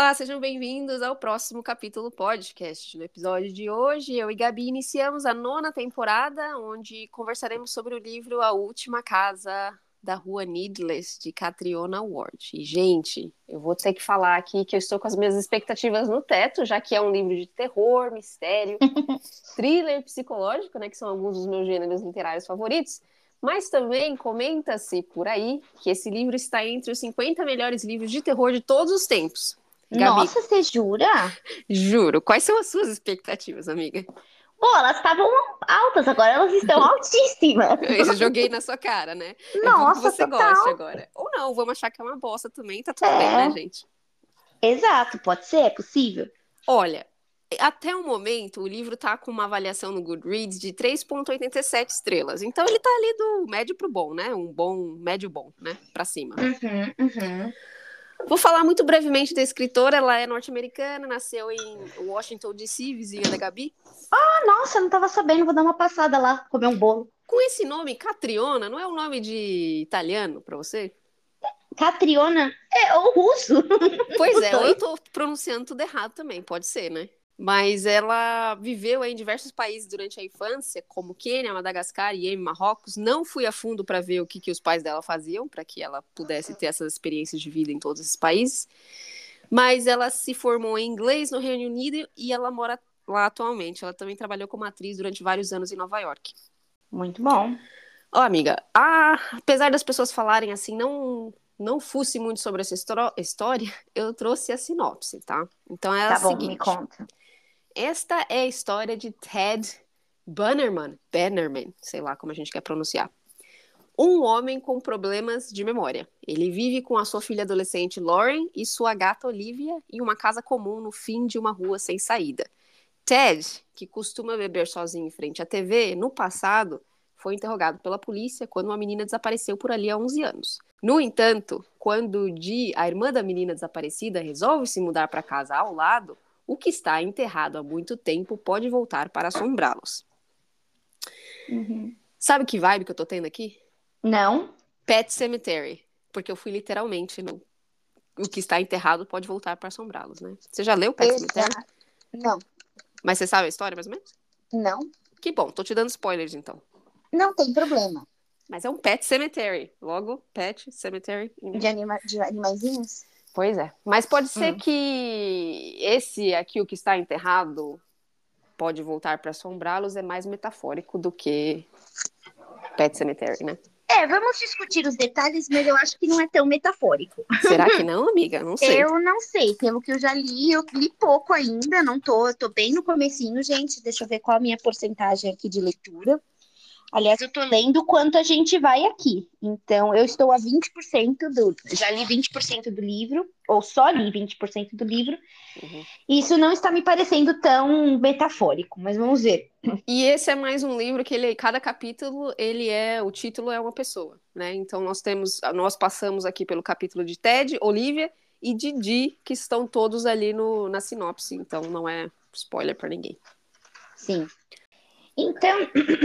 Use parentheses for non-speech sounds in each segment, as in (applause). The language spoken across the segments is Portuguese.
Olá, sejam bem-vindos ao próximo capítulo podcast. No episódio de hoje, eu e Gabi iniciamos a nona temporada, onde conversaremos sobre o livro A Última Casa da Rua Needless, de Catriona Ward. E, gente, eu vou ter que falar aqui que eu estou com as minhas expectativas no teto, já que é um livro de terror, mistério, (laughs) thriller psicológico, né, que são alguns dos meus gêneros literários favoritos. Mas também comenta-se por aí que esse livro está entre os 50 melhores livros de terror de todos os tempos. Gabi, Nossa, você jura? Juro. Quais são as suas expectativas, amiga? Pô, elas estavam altas, agora elas estão (laughs) altíssimas. Eu joguei na sua cara, né? Nossa, é você total. gosta agora. Ou não, vamos achar que é uma bosta também, tá tudo é. bem, né, gente? Exato, pode ser, é possível. Olha, até o momento, o livro tá com uma avaliação no Goodreads de 3,87 estrelas. Então ele tá ali do médio pro bom, né? Um bom, médio bom, né? Pra cima. Uhum, uhum. Vou falar muito brevemente da escritora. Ela é norte-americana, nasceu em Washington, D.C., vizinha da Gabi. Ah, nossa, não tava sabendo. Vou dar uma passada lá, comer um bolo. Com esse nome, Catriona, não é um nome de italiano para você? Catriona é o russo. Pois (laughs) é, eu tô pronunciando tudo errado também, pode ser, né? Mas ela viveu em diversos países durante a infância, como Quênia, Madagascar, Iêmen, Marrocos. Não fui a fundo para ver o que, que os pais dela faziam, para que ela pudesse ter essas experiências de vida em todos esses países. Mas ela se formou em inglês no Reino Unido e ela mora lá atualmente. Ela também trabalhou como atriz durante vários anos em Nova York. Muito bom. Ó, oh, amiga, ah, apesar das pessoas falarem assim, não não fusse muito sobre essa história, eu trouxe a sinopse, tá? Então é tá a bom, seguinte. Me conta. Esta é a história de Ted Bannerman, Bannerman, sei lá como a gente quer pronunciar. Um homem com problemas de memória. Ele vive com a sua filha adolescente Lauren e sua gata Olivia em uma casa comum no fim de uma rua sem saída. Ted, que costuma beber sozinho em frente à TV, no passado foi interrogado pela polícia quando uma menina desapareceu por ali há 11 anos. No entanto, quando Dee, a irmã da menina desaparecida, resolve se mudar para a casa ao lado, o que está enterrado há muito tempo pode voltar para assombrá-los. Uhum. Sabe que vibe que eu tô tendo aqui? Não. Pet Cemetery. Porque eu fui literalmente no. O que está enterrado pode voltar para assombrá-los, né? Você já leu Pet Exato. Cemetery? Não. Mas você sabe a história, mais ou menos? Não. Que bom, tô te dando spoilers então. Não tem problema. Mas é um Pet Cemetery. Logo, Pet Cemetery. De, anima de animaizinhos? Pois é. Mas pode ser hum. que esse aqui, o que está enterrado, pode voltar para assombrá-los, é mais metafórico do que Pet Cemetery, né? É, vamos discutir os detalhes, mas eu acho que não é tão metafórico. Será que (laughs) não, amiga? Não sei. Eu não sei. Pelo que eu já li, eu li pouco ainda, não tô, tô bem no comecinho, gente. Deixa eu ver qual a minha porcentagem aqui de leitura. Aliás, eu tô lendo quanto a gente vai aqui. Então, eu estou a 20% do. Já li 20% do livro, ou só li 20% do livro. Uhum. Isso não está me parecendo tão metafórico, mas vamos ver. E esse é mais um livro que ele, cada capítulo, ele é. O título é uma pessoa, né? Então nós temos. Nós passamos aqui pelo capítulo de Ted, Olivia e Didi, que estão todos ali no, na sinopse. Então não é spoiler para ninguém. Sim. Então,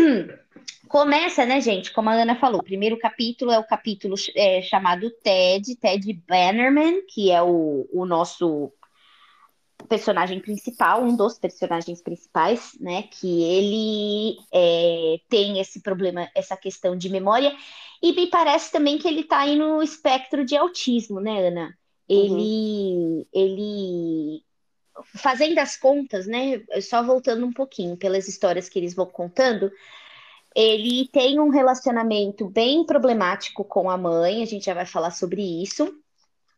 (clears throat) começa, né, gente? Como a Ana falou, o primeiro capítulo é o capítulo é, chamado Ted, Ted Bannerman, que é o, o nosso personagem principal, um dos personagens principais, né? Que ele é, tem esse problema, essa questão de memória, e me parece também que ele está aí no espectro de autismo, né, Ana? Ele, uhum. ele fazendo as contas, né? Só voltando um pouquinho pelas histórias que eles vão contando, ele tem um relacionamento bem problemático com a mãe, a gente já vai falar sobre isso.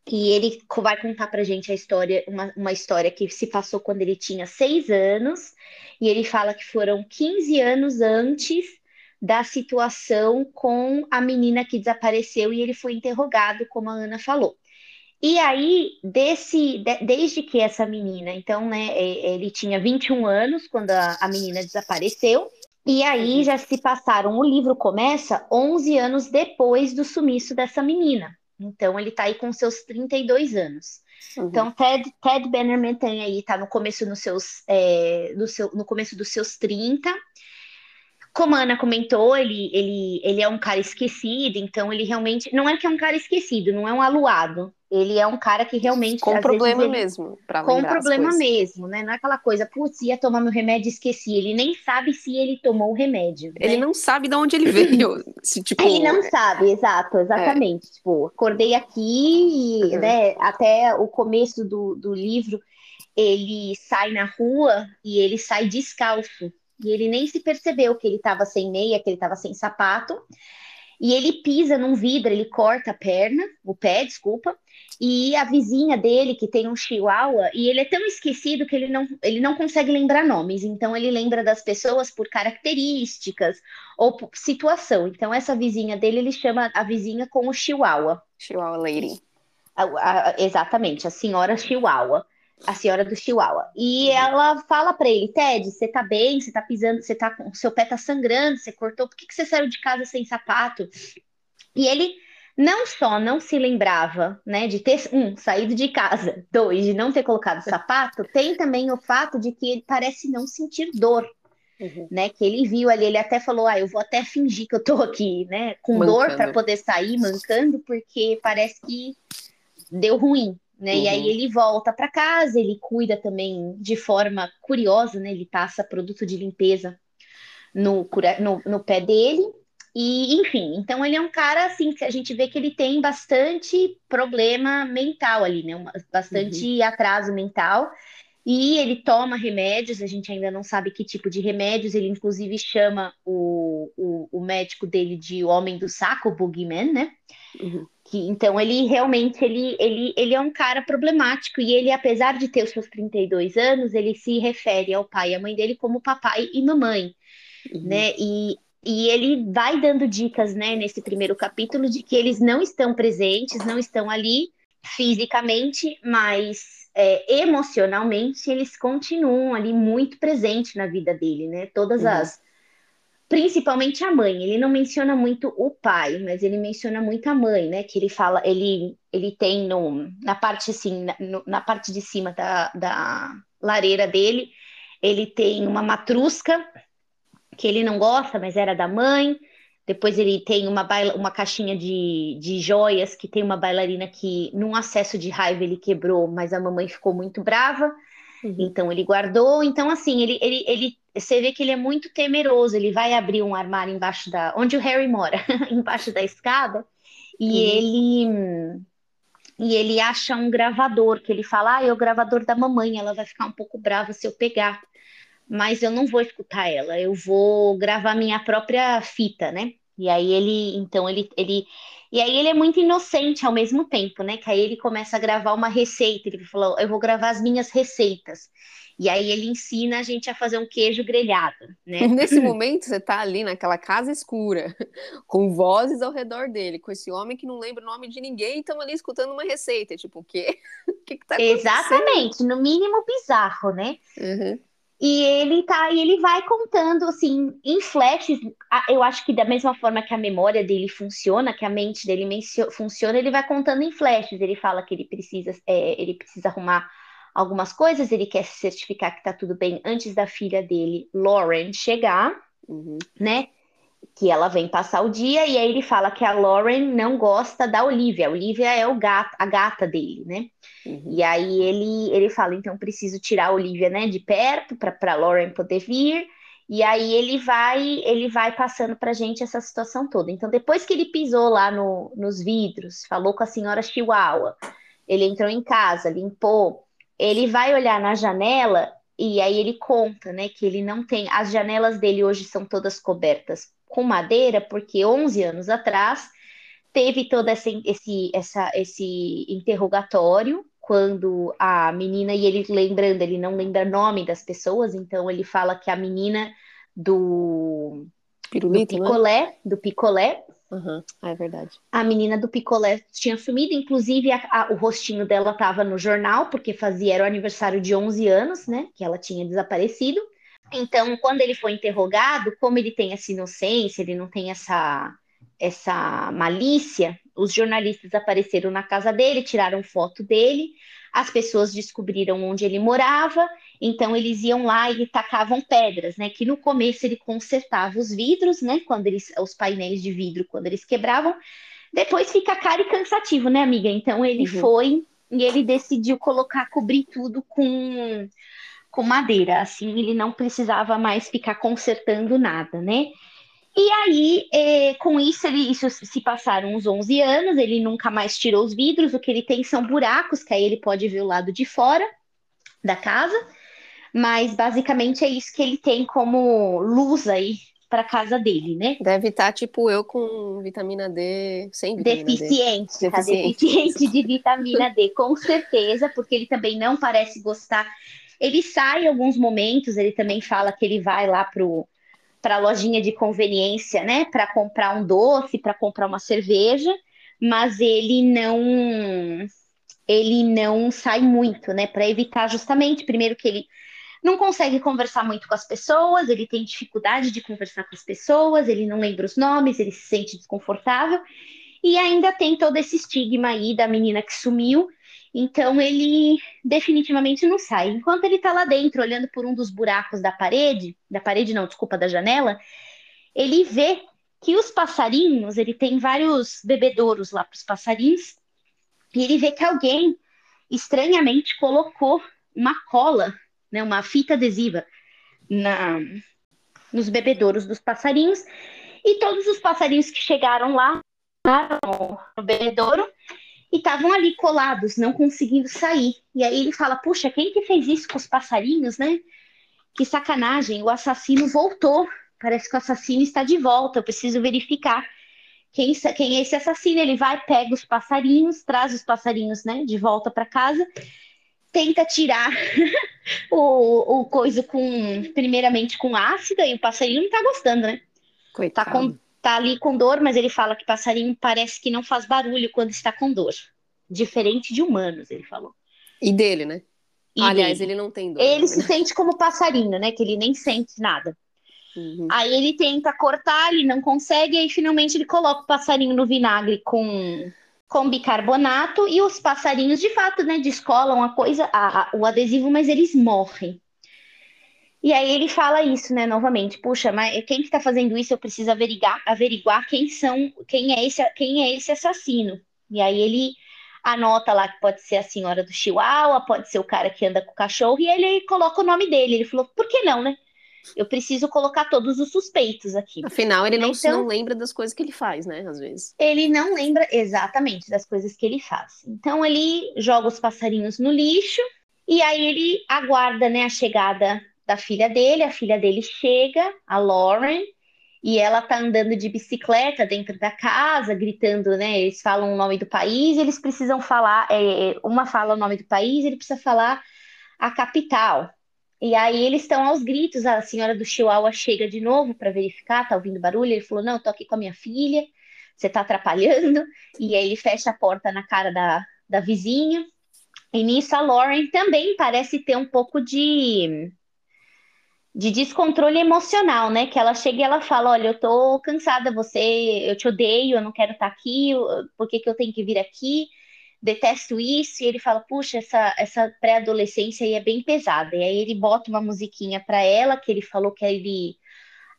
E ele vai contar pra gente a história, uma, uma história que se passou quando ele tinha seis anos, e ele fala que foram 15 anos antes da situação com a menina que desapareceu e ele foi interrogado, como a Ana falou. E aí, desse, de, desde que essa menina, então, né, ele tinha 21 anos quando a, a menina desapareceu, e aí já se passaram, o livro começa 11 anos depois do sumiço dessa menina. Então, ele está aí com seus 32 anos. Uhum. Então, Ted, Ted Bannerman tem aí, tá no começo, nos seus, é, no, seu, no começo dos seus 30. Como a Ana comentou, ele, ele, ele é um cara esquecido, então ele realmente. Não é que é um cara esquecido, não é um aluado ele é um cara que realmente. Com problema ele, mesmo. Com problema mesmo, né? Não é aquela coisa, putz, ia tomar meu remédio e esqueci. Ele nem sabe se ele tomou o remédio. Ele né? não sabe de onde ele veio. (laughs) se, tipo, ele não sabe, exato, exatamente. É. Tipo, acordei aqui e, uhum. né, até o começo do, do livro, ele sai na rua e ele sai descalço. E ele nem se percebeu que ele estava sem meia, que ele estava sem sapato e ele pisa num vidro, ele corta a perna, o pé, desculpa, e a vizinha dele, que tem um chihuahua, e ele é tão esquecido que ele não, ele não consegue lembrar nomes, então ele lembra das pessoas por características ou por situação. Então, essa vizinha dele, ele chama a vizinha com o chihuahua. Chihuahua Lady. A, a, exatamente, a senhora chihuahua a senhora do Chihuahua. E ela fala para ele, Ted, você tá bem, você tá pisando, você tá com seu pé tá sangrando, você cortou, por que, que você saiu de casa sem sapato? E ele não só não se lembrava, né, de ter um saído de casa, (laughs) dois de não ter colocado sapato, tem também o fato de que ele parece não sentir dor. Uhum. Né, que ele viu ali, ele até falou: Ah, eu vou até fingir que eu tô aqui, né, com mancando. dor para poder sair, mancando, porque parece que deu ruim, né? Uhum. E aí uhum. ele volta para casa, ele cuida também de forma curiosa, né? Ele passa produto de limpeza no, no, no pé dele. E, enfim, então ele é um cara assim que a gente vê que ele tem bastante problema mental ali, né? Bastante uhum. atraso mental. E ele toma remédios, a gente ainda não sabe que tipo de remédios, ele inclusive chama o, o, o médico dele de Homem do Saco, o Boogeyman, né? Uhum. Que, então ele realmente ele, ele, ele é um cara problemático e ele, apesar de ter os seus 32 anos, ele se refere ao pai e à mãe dele como papai e mamãe, uhum. né? E, e ele vai dando dicas, né, nesse primeiro capítulo, de que eles não estão presentes, não estão ali fisicamente, mas é, emocionalmente eles continuam ali muito presentes na vida dele, né? Todas uhum. as principalmente a mãe. Ele não menciona muito o pai, mas ele menciona muito a mãe, né? Que ele fala, ele, ele tem no, na parte assim, na, no, na parte de cima da, da lareira dele, ele tem uma matrusca que ele não gosta, mas era da mãe. Depois ele tem uma, baila, uma caixinha de, de joias que tem uma bailarina que, num acesso de raiva, ele quebrou, mas a mamãe ficou muito brava. Uhum. Então ele guardou. Então, assim, ele, ele, ele você vê que ele é muito temeroso. Ele vai abrir um armário embaixo da. onde o Harry mora, (laughs) embaixo da escada, e uhum. ele. E ele acha um gravador, que ele fala, ah, é o gravador da mamãe, ela vai ficar um pouco brava se eu pegar. Mas eu não vou escutar ela, eu vou gravar minha própria fita, né? E aí ele, então ele, ele, e aí ele é muito inocente ao mesmo tempo, né? Que aí ele começa a gravar uma receita, ele falou, eu vou gravar as minhas receitas. E aí ele ensina a gente a fazer um queijo grelhado, né? (laughs) Nesse (clears throat) momento você tá ali naquela casa escura, (laughs) com vozes ao redor dele, com esse homem que não lembra o nome de ninguém, e estamos ali escutando uma receita, tipo, o quê? (laughs) O que, que tá acontecendo? Exatamente, no mínimo bizarro, né? Uhum. E ele tá, e ele vai contando assim em flashes. Eu acho que da mesma forma que a memória dele funciona, que a mente dele funciona, ele vai contando em flashes. Ele fala que ele precisa, é, ele precisa arrumar algumas coisas, ele quer se certificar que tá tudo bem antes da filha dele, Lauren, chegar, uhum. né? Que ela vem passar o dia, e aí ele fala que a Lauren não gosta da Olivia. A Olivia é o gato, a gata dele, né? Uhum. E aí ele, ele fala, então preciso tirar a Olivia, né, de perto para Lauren poder vir. E aí ele vai, ele vai passando pra gente essa situação toda. Então, depois que ele pisou lá no, nos vidros, falou com a senhora Chihuahua, ele entrou em casa, limpou, ele vai olhar na janela e aí ele conta, né, que ele não tem, as janelas dele hoje são todas cobertas com madeira, porque 11 anos atrás teve todo esse, esse, essa, esse interrogatório quando a menina, e ele lembrando, ele não lembra nome das pessoas, então ele fala que a menina do, Pirulito, do né? picolé, né? do picolé, Uhum. É verdade. A menina do picolé tinha sumido, inclusive a, a, o rostinho dela estava no jornal, porque fazia era o aniversário de 11 anos, né? Que ela tinha desaparecido. Então, quando ele foi interrogado, como ele tem essa inocência, ele não tem essa, essa malícia, os jornalistas apareceram na casa dele, tiraram foto dele, as pessoas descobriram onde ele morava, então eles iam lá e tacavam pedras, né? Que no começo ele consertava os vidros, né? Quando eles, os painéis de vidro, quando eles quebravam. Depois fica caro e cansativo, né, amiga? Então ele uhum. foi e ele decidiu colocar, cobrir tudo com, com madeira. Assim, ele não precisava mais ficar consertando nada, né? E aí, é, com isso, ele, isso se passaram uns 11 anos, ele nunca mais tirou os vidros, o que ele tem são buracos, que aí ele pode ver o lado de fora da casa, mas basicamente é isso que ele tem como luz aí para casa dele, né? Deve estar tá, tipo eu com vitamina D sem vitamina deficiente, D. Tá deficiente de vitamina D, com certeza, porque ele também não parece gostar. Ele sai em alguns momentos, ele também fala que ele vai lá pro para a lojinha de conveniência, né, para comprar um doce, para comprar uma cerveja, mas ele não ele não sai muito, né, para evitar justamente, primeiro que ele não consegue conversar muito com as pessoas, ele tem dificuldade de conversar com as pessoas, ele não lembra os nomes, ele se sente desconfortável, e ainda tem todo esse estigma aí da menina que sumiu, então ele definitivamente não sai. Enquanto ele está lá dentro, olhando por um dos buracos da parede, da parede não, desculpa, da janela, ele vê que os passarinhos, ele tem vários bebedouros lá para os passarinhos, e ele vê que alguém estranhamente colocou uma cola, né, uma fita adesiva na nos bebedouros dos passarinhos, e todos os passarinhos que chegaram lá no bebedouro e estavam ali colados, não conseguindo sair. E aí ele fala: Puxa, quem que fez isso com os passarinhos, né? Que sacanagem, o assassino voltou. Parece que o assassino está de volta, eu preciso verificar quem, quem é esse assassino. Ele vai, pega os passarinhos, traz os passarinhos né, de volta para casa, tenta tirar (laughs) o, o coisa com, primeiramente com ácido, e o passarinho não está gostando, né? Coitado. Tá com, tá ali com dor, mas ele fala que passarinho parece que não faz barulho quando está com dor. Diferente de humanos, ele falou. E dele, né? E Aliás, dele. ele não tem dor. Ele né? se sente como passarinho, né? Que ele nem sente nada. Uhum. Aí ele tenta cortar, ele não consegue, aí finalmente ele coloca o passarinho no vinagre com, com bicarbonato e os passarinhos, de fato, né, descolam a coisa, a, a, o adesivo, mas eles morrem. E aí ele fala isso, né, novamente. Puxa, mas quem que tá fazendo isso? Eu preciso averiguar, averiguar quem são, quem é esse, quem é esse assassino. E aí ele anota lá que pode ser a senhora do Chihuahua, pode ser o cara que anda com o cachorro, e ele coloca o nome dele. Ele falou, por que não, né? Eu preciso colocar todos os suspeitos aqui. Afinal, ele não, então, não lembra das coisas que ele faz, né? Às vezes. Ele não lembra exatamente das coisas que ele faz. Então ele joga os passarinhos no lixo e aí ele aguarda, né, a chegada da filha dele, a filha dele chega, a Lauren, e ela tá andando de bicicleta dentro da casa, gritando, né? Eles falam o nome do país, eles precisam falar, é, uma fala o nome do país, ele precisa falar a capital. E aí eles estão aos gritos, a senhora do Chihuahua chega de novo para verificar, tá ouvindo barulho, ele falou: "Não, tô aqui com a minha filha, você tá atrapalhando". (laughs) E aí ele fecha a porta na cara da, da vizinha. E nisso a Lauren também parece ter um pouco de de descontrole emocional, né? Que ela chega e ela fala: Olha, eu tô cansada, você, eu te odeio, eu não quero estar tá aqui, por que, que eu tenho que vir aqui? Detesto isso. E ele fala: Puxa, essa, essa pré-adolescência aí é bem pesada. E aí ele bota uma musiquinha para ela, que ele falou que ele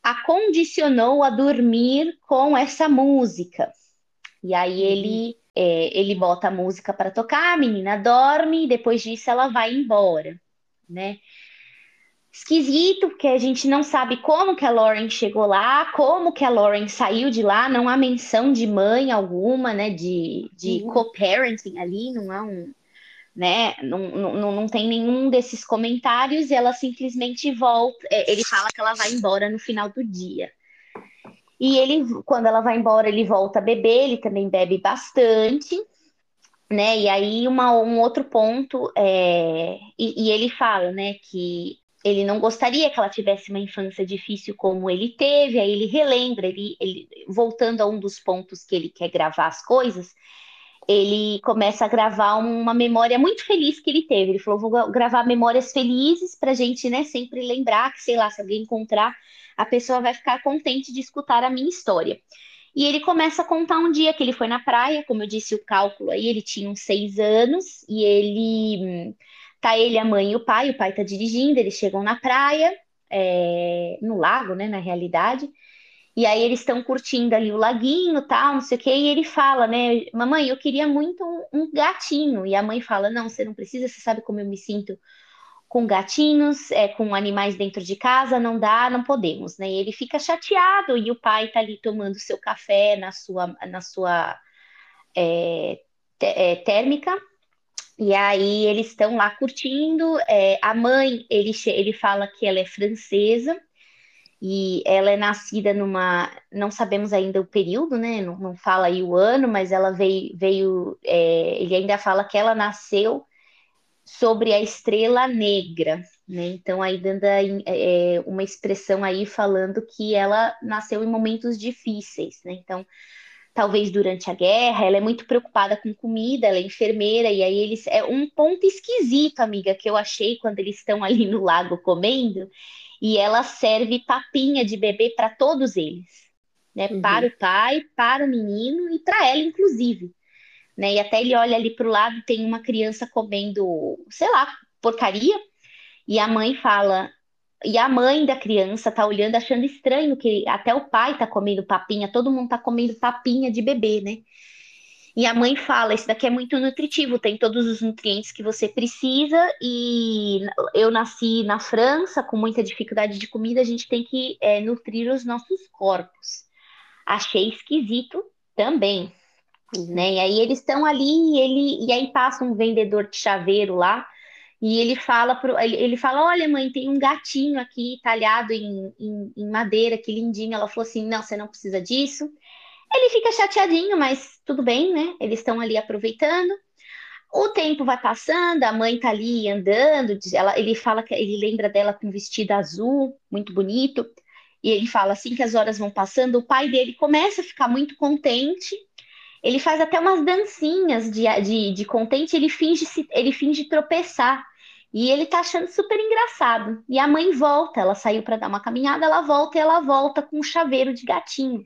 a condicionou a dormir com essa música. E aí uhum. ele, é, ele bota a música para tocar, a menina dorme, e depois disso ela vai embora, né? Esquisito, porque a gente não sabe como que a Lauren chegou lá, como que a Lauren saiu de lá, não há menção de mãe alguma, né, de, de uhum. co-parenting ali, não há um, né, não, não, não tem nenhum desses comentários, e ela simplesmente volta, é, ele fala que ela vai embora no final do dia. E ele, quando ela vai embora, ele volta a beber, ele também bebe bastante, né? E aí uma, um outro ponto é, e, e, ele fala, né, que ele não gostaria que ela tivesse uma infância difícil como ele teve, aí ele relembra, ele, ele, voltando a um dos pontos que ele quer gravar as coisas, ele começa a gravar uma memória muito feliz que ele teve. Ele falou: vou gravar memórias felizes para a gente né, sempre lembrar que, sei lá, se alguém encontrar, a pessoa vai ficar contente de escutar a minha história. E ele começa a contar um dia que ele foi na praia, como eu disse, o cálculo aí, ele tinha uns seis anos, e ele Tá ele, a mãe e o pai, o pai tá dirigindo, eles chegam na praia, é, no lago, né, na realidade, E aí eles estão curtindo ali o laguinho, tal, não sei o quê, e ele fala, né, mamãe, eu queria muito um, um gatinho. E a mãe fala, não, você não precisa, você sabe como eu me sinto com gatinhos, é, com animais dentro de casa, não dá, não podemos, né? E ele fica chateado e o pai tá ali tomando seu café na sua, na sua é, é, térmica. E aí eles estão lá curtindo. É, a mãe, ele, ele fala que ela é francesa e ela é nascida numa, não sabemos ainda o período, né? Não, não fala aí o ano, mas ela veio, veio é, ele ainda fala que ela nasceu sobre a estrela negra, né? Então aí dando é, uma expressão aí falando que ela nasceu em momentos difíceis, né? Então talvez durante a guerra, ela é muito preocupada com comida, ela é enfermeira, e aí eles. É um ponto esquisito, amiga, que eu achei quando eles estão ali no lago comendo, e ela serve papinha de bebê para todos eles, né? Uhum. Para o pai, para o menino e para ela, inclusive. Né? E até ele olha ali para o lado, tem uma criança comendo, sei lá, porcaria, e a mãe fala. E a mãe da criança tá olhando, achando estranho que até o pai tá comendo papinha, todo mundo tá comendo papinha de bebê, né? E a mãe fala: Isso daqui é muito nutritivo, tem todos os nutrientes que você precisa. E eu nasci na França com muita dificuldade de comida, a gente tem que é, nutrir os nossos corpos. Achei esquisito também. Uhum. Né? E aí eles estão ali e, ele, e aí passa um vendedor de chaveiro lá e ele fala pro, ele, ele fala: Olha, mãe, tem um gatinho aqui talhado em, em, em madeira, que lindinho. Ela falou assim: Não, você não precisa disso. Ele fica chateadinho, mas tudo bem, né? Eles estão ali aproveitando. O tempo vai passando, a mãe tá ali andando, ela, ele fala que ele lembra dela com vestido azul, muito bonito, e ele fala assim que as horas vão passando, o pai dele começa a ficar muito contente, ele faz até umas dancinhas de, de, de contente, ele finge, ele finge tropeçar, e ele tá achando super engraçado. E a mãe volta, ela saiu para dar uma caminhada, ela volta e ela volta com um chaveiro de gatinho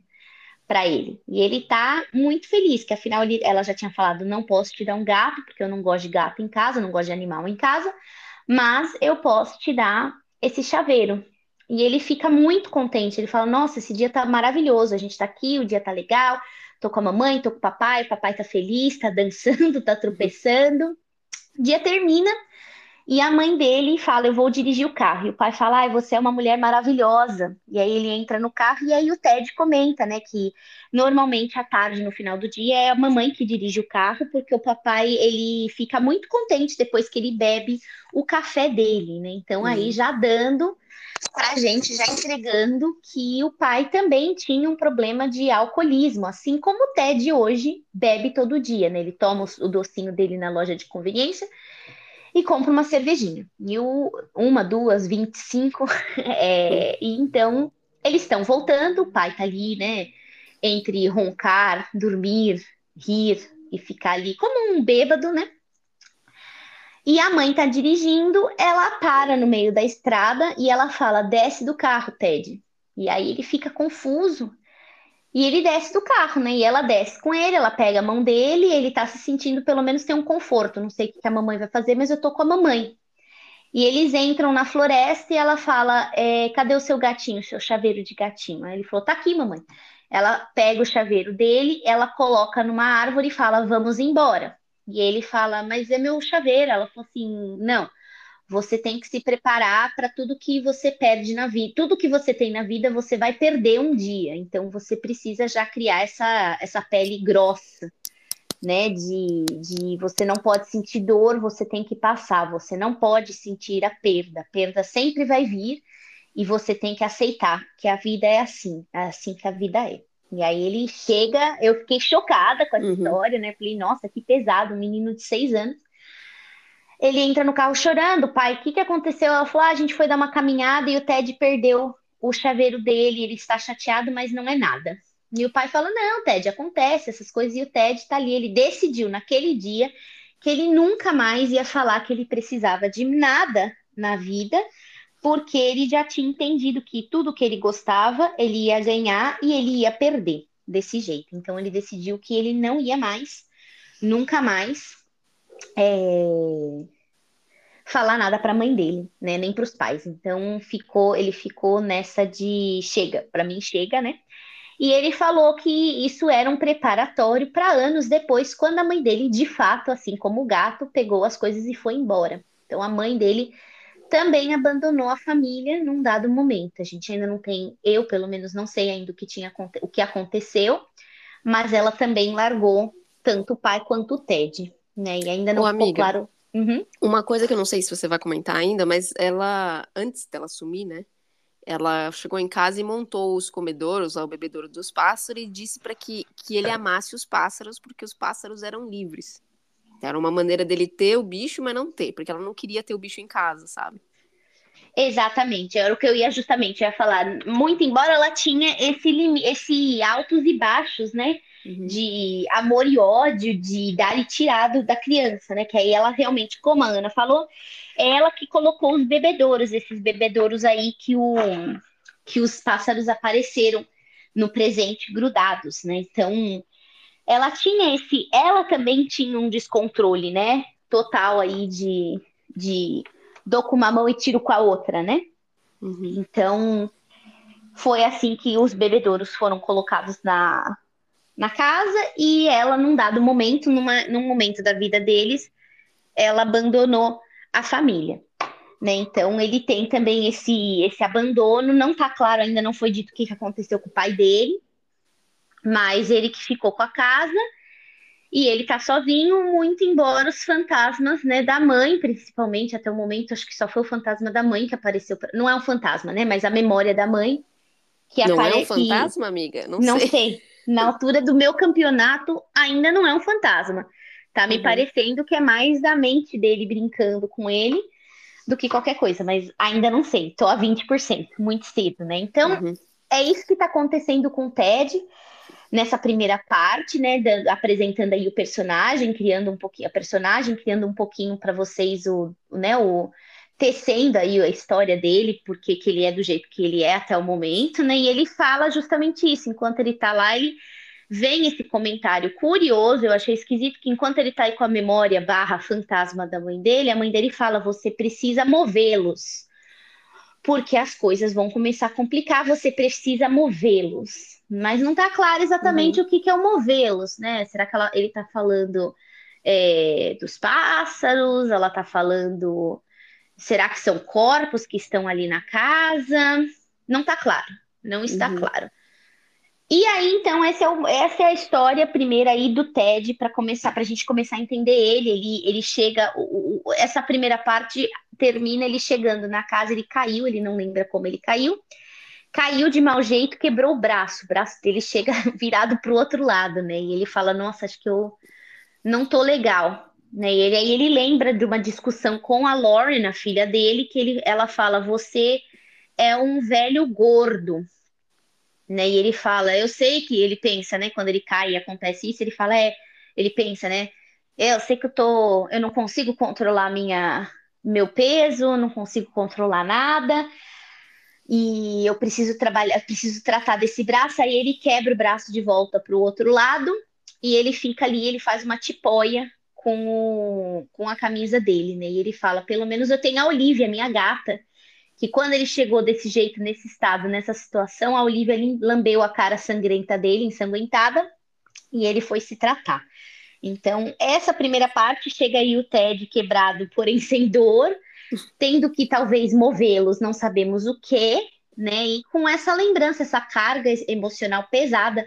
para ele. E ele tá muito feliz, que afinal ele, ela já tinha falado: não posso te dar um gato, porque eu não gosto de gato em casa, não gosto de animal em casa, mas eu posso te dar esse chaveiro. E ele fica muito contente. Ele fala: Nossa, esse dia tá maravilhoso, a gente tá aqui, o dia tá legal, tô com a mamãe, tô com o papai, o papai tá feliz, tá dançando, tá tropeçando. O dia termina e a mãe dele fala: Eu vou dirigir o carro. E o pai fala: ah, você é uma mulher maravilhosa. E aí ele entra no carro e aí o Ted comenta, né, que normalmente à tarde, no final do dia, é a mamãe que dirige o carro, porque o papai ele fica muito contente depois que ele bebe o café dele, né? Então aí uhum. já dando pra gente, já entregando que o pai também tinha um problema de alcoolismo, assim como o Ted hoje bebe todo dia, né? Ele toma o docinho dele na loja de conveniência e compra uma cervejinha. E o, uma, duas, vinte e cinco. (laughs) É, e então eles estão voltando, o pai tá ali, né? Entre roncar, dormir, rir e ficar ali como um bêbado, né? E a mãe tá dirigindo, ela para no meio da estrada e ela fala: desce do carro, Ted. E aí ele fica confuso e ele desce do carro, né? E ela desce com ele, ela pega a mão dele, ele tá se sentindo, pelo menos tem um conforto. Não sei o que a mamãe vai fazer, mas eu tô com a mamãe. E eles entram na floresta e ela fala: é, cadê o seu gatinho, seu chaveiro de gatinho? Aí ele falou: tá aqui, mamãe. Ela pega o chaveiro dele, ela coloca numa árvore e fala: vamos embora. E ele fala: mas é meu chaveiro. Ela falou assim: não você tem que se preparar para tudo que você perde na vida. Tudo que você tem na vida, você vai perder um dia. Então, você precisa já criar essa, essa pele grossa, né? De, de você não pode sentir dor, você tem que passar. Você não pode sentir a perda. A perda sempre vai vir e você tem que aceitar que a vida é assim, é assim que a vida é. E aí ele chega, eu fiquei chocada com essa uhum. história, né? Falei, nossa, que pesado, um menino de seis anos ele entra no carro chorando, pai, o que, que aconteceu? Ela falou, ah, a gente foi dar uma caminhada e o Ted perdeu o chaveiro dele, ele está chateado, mas não é nada. E o pai fala, não, Ted, acontece essas coisas, e o Ted está ali, ele decidiu naquele dia que ele nunca mais ia falar que ele precisava de nada na vida, porque ele já tinha entendido que tudo que ele gostava, ele ia ganhar e ele ia perder desse jeito. Então ele decidiu que ele não ia mais, nunca mais, é, falar nada para a mãe dele, né? Nem para os pais. Então ficou, ele ficou nessa de chega, para mim chega, né? E ele falou que isso era um preparatório para anos depois, quando a mãe dele, de fato, assim como o gato, pegou as coisas e foi embora. Então a mãe dele também abandonou a família num dado momento. A gente ainda não tem, eu pelo menos não sei ainda o que tinha o que aconteceu, mas ela também largou tanto o pai quanto o Ted, né? E ainda não Ô, ficou amiga, claro. Uhum. Uma coisa que eu não sei se você vai comentar ainda, mas ela, antes dela sumir, né? Ela chegou em casa e montou os comedouros, o bebedouro dos pássaros, e disse para que, que ele amasse os pássaros, porque os pássaros eram livres. Era uma maneira dele ter o bicho, mas não ter, porque ela não queria ter o bicho em casa, sabe? Exatamente, era o que eu ia justamente ia falar. Muito embora ela tinha esse, esse altos e baixos, né? Uhum. De amor e ódio, de dar e tirado da criança, né? Que aí ela realmente, como a Ana falou, é ela que colocou os bebedouros, esses bebedouros aí que, o, que os pássaros apareceram no presente grudados, né? Então, ela tinha esse, ela também tinha um descontrole, né? Total aí de, de dou com uma mão e tiro com a outra, né? Uhum. Então, foi assim que os bebedouros foram colocados na, na casa e ela, num dado momento, numa, num momento da vida deles, ela abandonou a família. Né? Então ele tem também esse esse abandono, não tá claro, ainda não foi dito o que aconteceu com o pai dele, mas ele que ficou com a casa e ele tá sozinho, muito embora os fantasmas, né, da mãe, principalmente até o momento, acho que só foi o fantasma da mãe que apareceu. Pra... Não é um fantasma, né, mas a memória da mãe que. Não é um fantasma, amiga? Não, não sei. sei. Na altura do meu campeonato, ainda não é um fantasma. Tá me uhum. parecendo que é mais da mente dele brincando com ele do que qualquer coisa, mas ainda não sei. Tô a 20%, muito cedo, né? Então, uhum. é isso que tá acontecendo com o Ted nessa primeira parte, né, da, apresentando aí o personagem, criando um pouquinho a personagem, criando um pouquinho para vocês o, né, o tecendo aí a história dele, porque que ele é do jeito que ele é até o momento, né? E ele fala justamente isso, enquanto ele tá lá, ele vem esse comentário curioso, eu achei esquisito que enquanto ele tá aí com a memória barra fantasma da mãe dele, a mãe dele fala, você precisa movê-los, porque as coisas vão começar a complicar, você precisa movê-los mas não está claro exatamente uhum. o que, que é o movê-los, né? Será que ela, ele está falando é, dos pássaros? Ela está falando. Será que são corpos que estão ali na casa? Não está claro, não está uhum. claro. E aí, então, é o, essa é a história primeira aí do Ted, para começar, para a gente começar a entender ele. Ele, ele chega, o, o, essa primeira parte termina ele chegando na casa, ele caiu, ele não lembra como ele caiu caiu de mau jeito, quebrou o braço. O braço dele (laughs) chega virado para o outro lado, né? E ele fala: Nossa, acho que eu não tô legal. Né? E ele, aí ele lembra de uma discussão com a Lauren, a filha dele, que ele, ela fala: Você é um velho gordo. Né? E ele fala: Eu sei que ele pensa, né? Quando ele cai e acontece isso, ele fala: É, ele pensa, né? Eu sei que eu tô, eu não consigo controlar minha, meu peso, não consigo controlar nada e eu preciso trabalhar, preciso tratar desse braço, aí ele quebra o braço de volta para o outro lado e ele fica ali, ele faz uma tipóia com, com a camisa dele, né? E ele fala: pelo menos eu tenho a Olivia, minha gata, que quando ele chegou desse jeito, nesse estado, nessa situação, a Olivia lambeu a cara sangrenta dele, ensanguentada, e ele foi se tratar. Então, essa primeira parte chega aí o Ted quebrado, porém (laughs) sem dor, tendo que talvez movê-los, não sabemos o que, né? E com essa lembrança, essa carga emocional pesada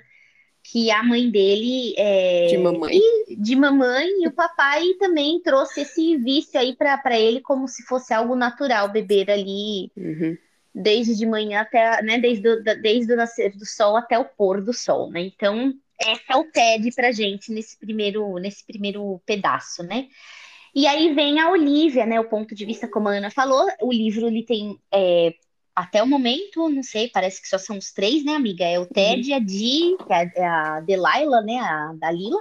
que a mãe dele é, de mamãe e, de mamãe e o papai também trouxe esse vício aí para ele como se fosse algo natural beber ali uhum. desde de manhã até né desde o, desde o nascer do sol até o pôr do sol né então esse é o TED para gente nesse primeiro nesse primeiro pedaço né e aí vem a Olivia, né? O ponto de vista, como a Ana falou, o livro ele tem é, até o momento, não sei, parece que só são os três, né, amiga? É o Ted, uhum. a Dee, é, é a Delilah, né? A Dalila,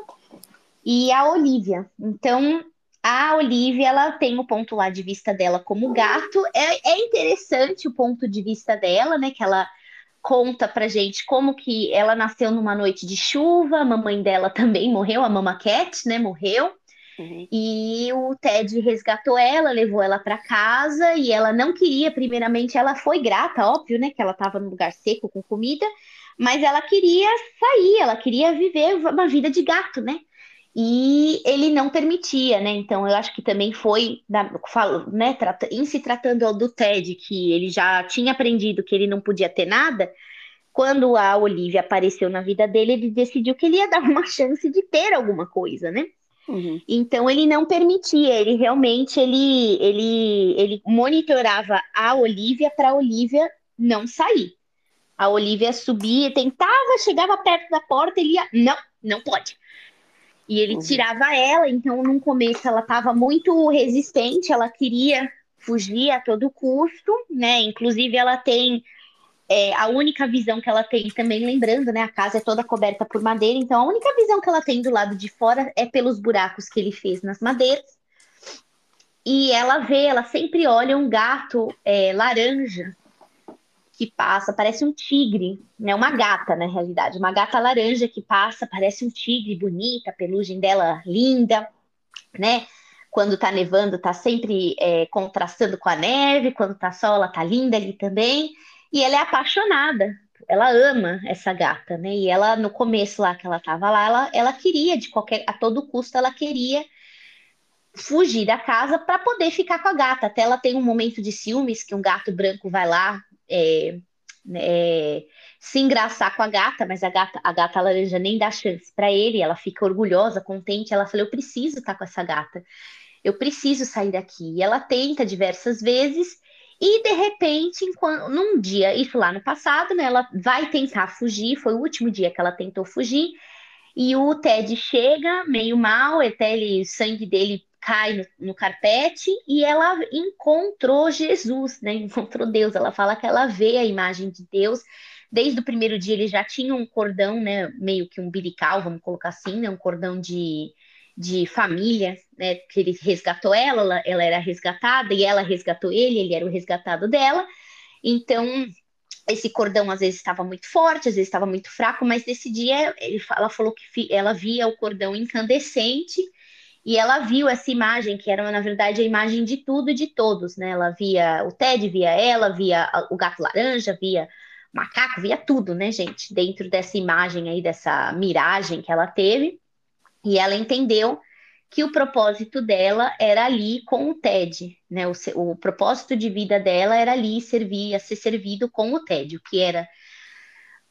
e a Olivia. Então, a Olivia, ela tem o ponto lá de vista dela como gato. É, é interessante o ponto de vista dela, né? Que ela conta pra gente como que ela nasceu numa noite de chuva, a mamãe dela também morreu, a Mama Cat, né? Morreu. Uhum. E o Ted resgatou ela, levou ela para casa e ela não queria, primeiramente, ela foi grata, óbvio, né, que ela estava num lugar seco com comida, mas ela queria sair, ela queria viver uma vida de gato, né? E ele não permitia, né? Então eu acho que também foi, né, em se tratando do Ted, que ele já tinha aprendido que ele não podia ter nada, quando a Olivia apareceu na vida dele, ele decidiu que ele ia dar uma (laughs) chance de ter alguma coisa, né? Uhum. Então ele não permitia, ele realmente ele ele ele monitorava a Olivia para a Olivia não sair. A Olivia subia, tentava, chegava perto da porta, ele ia, não, não pode. E ele uhum. tirava ela, então no começo ela estava muito resistente, ela queria fugir a todo custo, né? Inclusive ela tem é, a única visão que ela tem, também lembrando, né? A casa é toda coberta por madeira, então a única visão que ela tem do lado de fora é pelos buracos que ele fez nas madeiras. E ela vê, ela sempre olha um gato é, laranja que passa, parece um tigre, né? Uma gata, na realidade, uma gata laranja que passa, parece um tigre bonita, a pelugem dela linda, né? Quando tá nevando, tá sempre é, contrastando com a neve, quando tá sol, ela tá linda ali também. E ela é apaixonada, ela ama essa gata, né? E ela, no começo lá que ela tava lá, ela, ela queria, de qualquer, a todo custo, ela queria fugir da casa para poder ficar com a gata. Até ela tem um momento de ciúmes que um gato branco vai lá é, é, se engraçar com a gata, mas a gata, a gata laranja nem dá chance para ele, ela fica orgulhosa, contente. Ela fala: Eu preciso estar tá com essa gata, eu preciso sair daqui. E ela tenta diversas vezes. E de repente, enquanto, num dia, isso lá no passado, né, ela vai tentar fugir, foi o último dia que ela tentou fugir, e o Ted chega meio mal, até ele, o sangue dele cai no, no, carpete e ela encontrou Jesus, né? (laughs) Encontrou Deus. Ela fala que ela vê a imagem de Deus. Desde o primeiro dia ele já tinha um cordão, né? Meio que umbilical, vamos colocar assim, né? Um cordão de, de família, né? Que ele resgatou ela, ela, ela era resgatada e ela resgatou ele, ele era o resgatado dela. Então esse cordão às vezes estava muito forte, às vezes estava muito fraco, mas nesse dia ela falou que ela via o cordão incandescente e ela viu essa imagem, que era, na verdade, a imagem de tudo e de todos, né? Ela via o Ted, via ela, via o gato laranja, via o macaco, via tudo, né, gente? Dentro dessa imagem aí, dessa miragem que ela teve. E ela entendeu que o propósito dela era ali com o Ted, né? O, o propósito de vida dela era ali servir, a ser servido com o Ted, o que era.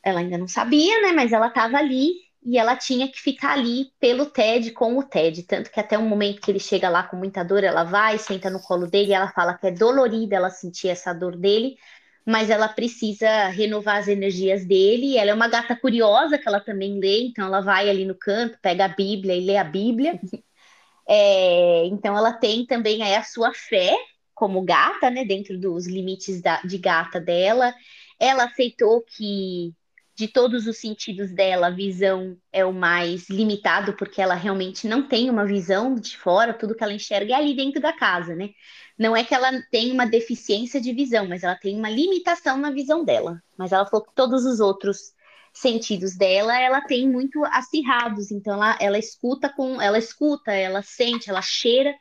Ela ainda não sabia, né? Mas ela estava ali e ela tinha que ficar ali pelo Ted com o Ted, tanto que até um momento que ele chega lá com muita dor, ela vai, senta no colo dele, ela fala que é dolorida ela sentir essa dor dele, mas ela precisa renovar as energias dele. ela é uma gata curiosa que ela também lê, então ela vai ali no canto, pega a Bíblia e lê a Bíblia. (laughs) É, então ela tem também aí a sua fé como gata, né, dentro dos limites da, de gata dela. Ela aceitou que de todos os sentidos dela, a visão é o mais limitado, porque ela realmente não tem uma visão de fora, tudo que ela enxerga é ali dentro da casa, né? Não é que ela tem uma deficiência de visão, mas ela tem uma limitação na visão dela. Mas ela falou que todos os outros sentidos dela, ela tem muito acirrados, então ela, ela escuta com, ela escuta, ela sente, ela cheira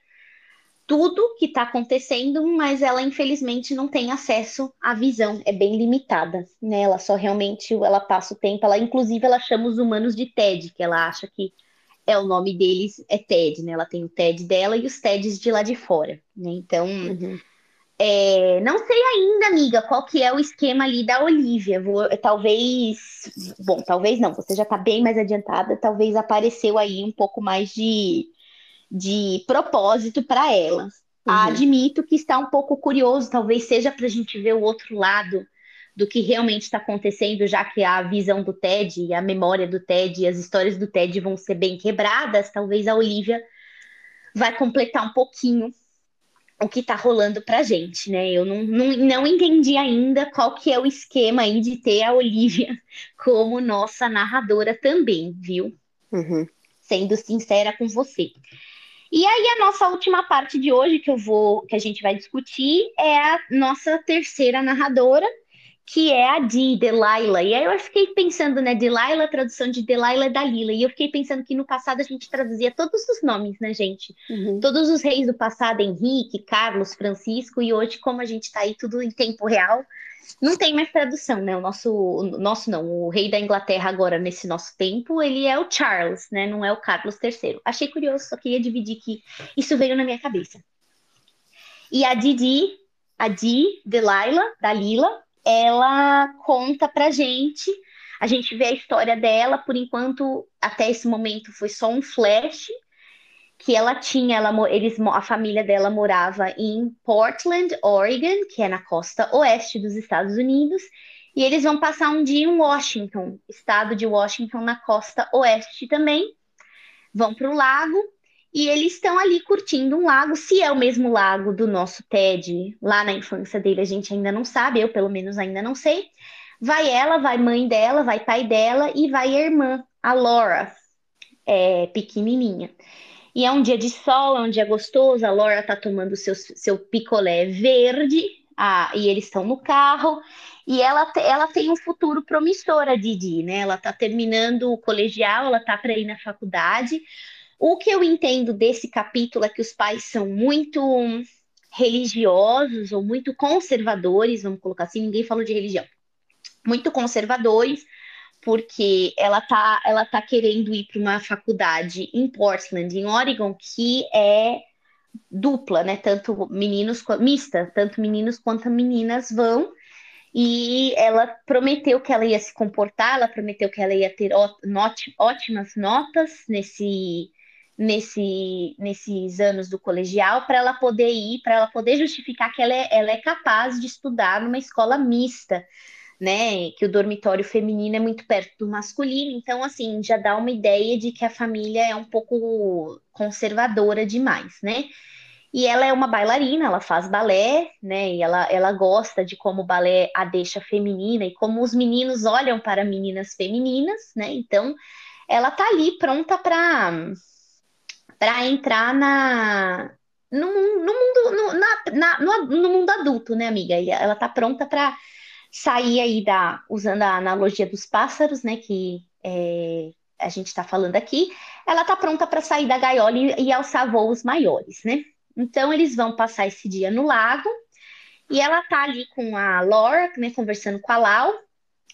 tudo que está acontecendo, mas ela infelizmente não tem acesso à visão, é bem limitada, né? Ela só realmente ela passa o tempo, ela inclusive ela chama os humanos de TED, que ela acha que é o nome deles é TED, né? Ela tem o TED dela e os TEDs de lá de fora, né? Então, uhum. é, não sei ainda, amiga, qual que é o esquema ali da Olivia. Vou, talvez, bom, talvez não. Você já está bem mais adiantada. Talvez apareceu aí um pouco mais de de propósito para elas. Uhum. Admito que está um pouco curioso, talvez seja para a gente ver o outro lado do que realmente está acontecendo, já que a visão do Ted e a memória do Ted e as histórias do Ted vão ser bem quebradas, talvez a Olivia vai completar um pouquinho o que está rolando para gente, né? Eu não, não, não entendi ainda qual que é o esquema aí de ter a Olivia (laughs) como nossa narradora também, viu? Uhum. Sendo sincera com você. E aí a nossa última parte de hoje que eu vou, que a gente vai discutir é a nossa terceira narradora, que é a de Delilah. E aí eu fiquei pensando, né, Delilah, a tradução de Delilah é Dalila. E eu fiquei pensando que no passado a gente traduzia todos os nomes, né, gente? Uhum. Todos os reis do passado, Henrique, Carlos, Francisco, e hoje, como a gente tá aí tudo em tempo real, não tem mais tradução, né? O nosso, o nosso não, o rei da Inglaterra agora nesse nosso tempo, ele é o Charles, né? Não é o Carlos III. Achei curioso, só queria dividir que isso veio na minha cabeça. E a Didi, a Di, Delilah, da Lila, ela conta pra gente, a gente vê a história dela, por enquanto, até esse momento foi só um flash, que ela tinha, ela, eles, a família dela morava em Portland, Oregon, que é na costa oeste dos Estados Unidos, e eles vão passar um dia em Washington, estado de Washington, na costa oeste também. Vão para o lago e eles estão ali curtindo um lago. Se é o mesmo lago do nosso Ted, lá na infância dele, a gente ainda não sabe, eu pelo menos ainda não sei. Vai ela, vai mãe dela, vai pai dela e vai a irmã, a Laura, é, pequenininha. E é um dia de sol, é um dia gostoso. A Laura tá tomando seu, seu picolé verde, ah, e eles estão no carro. E ela, ela tem um futuro promissor, a Didi, né? Ela tá terminando o colegial, ela tá para ir na faculdade. O que eu entendo desse capítulo é que os pais são muito religiosos ou muito conservadores, vamos colocar assim, ninguém falou de religião. Muito conservadores, porque ela tá, ela tá querendo ir para uma faculdade em Portland, em Oregon, que é dupla, né? Tanto meninos mista, tanto meninos quanto meninas vão. E ela prometeu que ela ia se comportar, ela prometeu que ela ia ter ótimas notas nesse, nesse, nesses anos do colegial para ela poder ir, para ela poder justificar que ela é, ela é capaz de estudar numa escola mista né, que o dormitório feminino é muito perto do masculino, então assim, já dá uma ideia de que a família é um pouco conservadora demais, né? E ela é uma bailarina, ela faz balé, né? E ela, ela gosta de como o balé a deixa feminina e como os meninos olham para meninas femininas, né? Então, ela tá ali pronta para para entrar na no, no mundo no, na, na, no, no mundo adulto, né, amiga? Ela tá pronta para sair aí da, usando a analogia dos pássaros, né, que é, a gente está falando aqui, ela está pronta para sair da gaiola e, e alçar voos maiores, né? Então eles vão passar esse dia no lago e ela tá ali com a Laura, né, conversando com a Lau.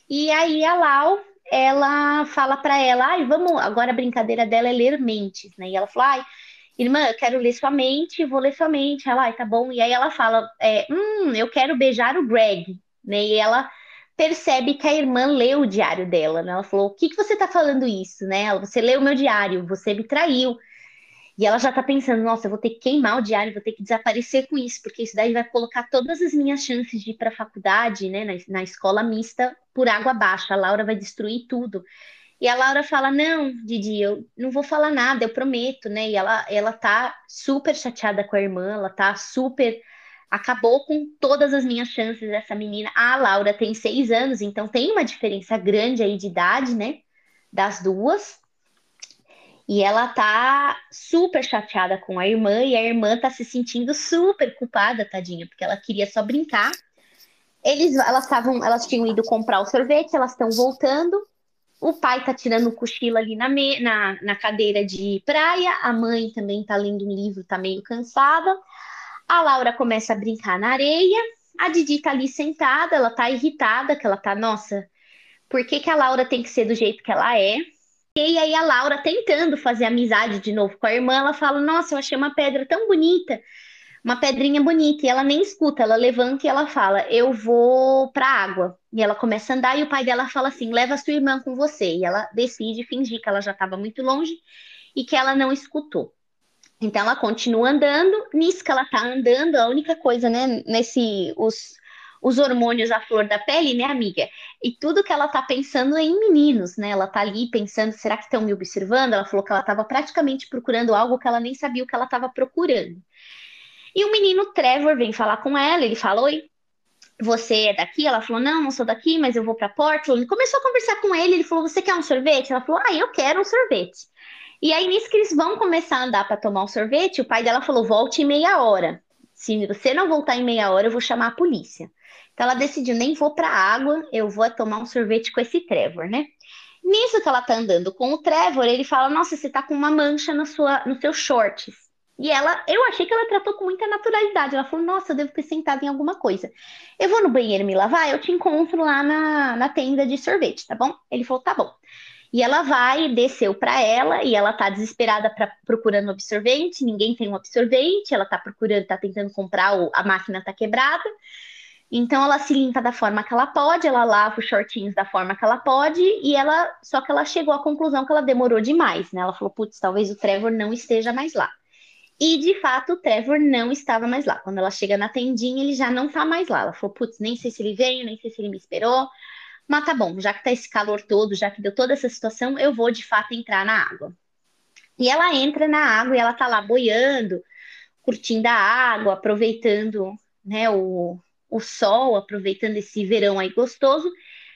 E aí a Lau, ela fala para ela, ai, vamos, agora a brincadeira dela é ler mentes, né? E ela fala, ai, irmã, eu quero ler sua mente, vou ler sua mente. Ela, ai, tá bom. E aí ela fala, é, hum, eu quero beijar o Greg né? E ela percebe que a irmã leu o diário dela, né? Ela falou: "O que que você está falando isso, né? Você leu o meu diário, você me traiu". E ela já está pensando, nossa, eu vou ter que queimar o diário, vou ter que desaparecer com isso, porque isso daí vai colocar todas as minhas chances de ir para a faculdade, né, na, na, escola mista, por água abaixo. A Laura vai destruir tudo. E a Laura fala: Não, Didi, eu não vou falar nada, eu prometo, né? E ela, ela tá super chateada com a irmã, ela tá super acabou com todas as minhas chances essa menina. A Laura tem seis anos, então tem uma diferença grande aí de idade, né? Das duas. E ela tá super chateada com a irmã, e a irmã tá se sentindo super culpada, tadinha, porque ela queria só brincar. Eles, elas estavam, elas tinham ido comprar o sorvete, elas estão voltando. O pai tá tirando um cochilo ali na, me, na, na cadeira de praia, a mãe também tá lendo um livro, tá meio cansada. A Laura começa a brincar na areia, a Didi tá ali sentada, ela tá irritada, que ela tá, nossa, por que, que a Laura tem que ser do jeito que ela é? E aí a Laura tentando fazer amizade de novo com a irmã, ela fala, nossa, eu achei uma pedra tão bonita, uma pedrinha bonita, e ela nem escuta, ela levanta e ela fala, eu vou pra água. E ela começa a andar e o pai dela fala assim, leva a sua irmã com você. E ela decide fingir que ela já estava muito longe e que ela não escutou. Então ela continua andando, nisso que ela tá andando, a única coisa, né, nesse os, os hormônios à flor da pele, né, amiga? E tudo que ela tá pensando é em meninos, né? Ela tá ali pensando, será que estão me observando? Ela falou que ela estava praticamente procurando algo que ela nem sabia o que ela estava procurando. E o menino Trevor vem falar com ela, ele fala: "Oi, você é daqui?" Ela falou: "Não, não sou daqui, mas eu vou para Portland". Começou a conversar com ele, ele falou: "Você quer um sorvete?" Ela falou: "Ah, eu quero um sorvete". E aí, nisso que eles vão começar a andar para tomar um sorvete, o pai dela falou: volte em meia hora. Se você não voltar em meia hora, eu vou chamar a polícia. Então ela decidiu: nem vou para água, eu vou tomar um sorvete com esse Trevor, né? Nisso que ela tá andando com o Trevor, ele fala: Nossa, você tá com uma mancha na sua, nos seus shorts. E ela, eu achei que ela tratou com muita naturalidade. Ela falou: Nossa, eu devo ter sentado em alguma coisa. Eu vou no banheiro me lavar, eu te encontro lá na, na tenda de sorvete, tá bom? Ele falou: Tá bom. E ela vai, desceu para ela, e ela tá desesperada pra, procurando absorvente, ninguém tem um absorvente, ela tá procurando, tá tentando comprar, o, a máquina tá quebrada. Então ela se limpa da forma que ela pode, ela lava os shortinhos da forma que ela pode, e ela só que ela chegou à conclusão que ela demorou demais, né? Ela falou, putz, talvez o Trevor não esteja mais lá. E de fato o Trevor não estava mais lá. Quando ela chega na tendinha, ele já não tá mais lá. Ela falou, putz, nem sei se ele veio, nem sei se ele me esperou. Mas tá bom, já que tá esse calor todo, já que deu toda essa situação, eu vou de fato entrar na água. E ela entra na água e ela tá lá boiando, curtindo a água, aproveitando, né, o, o sol, aproveitando esse verão aí gostoso.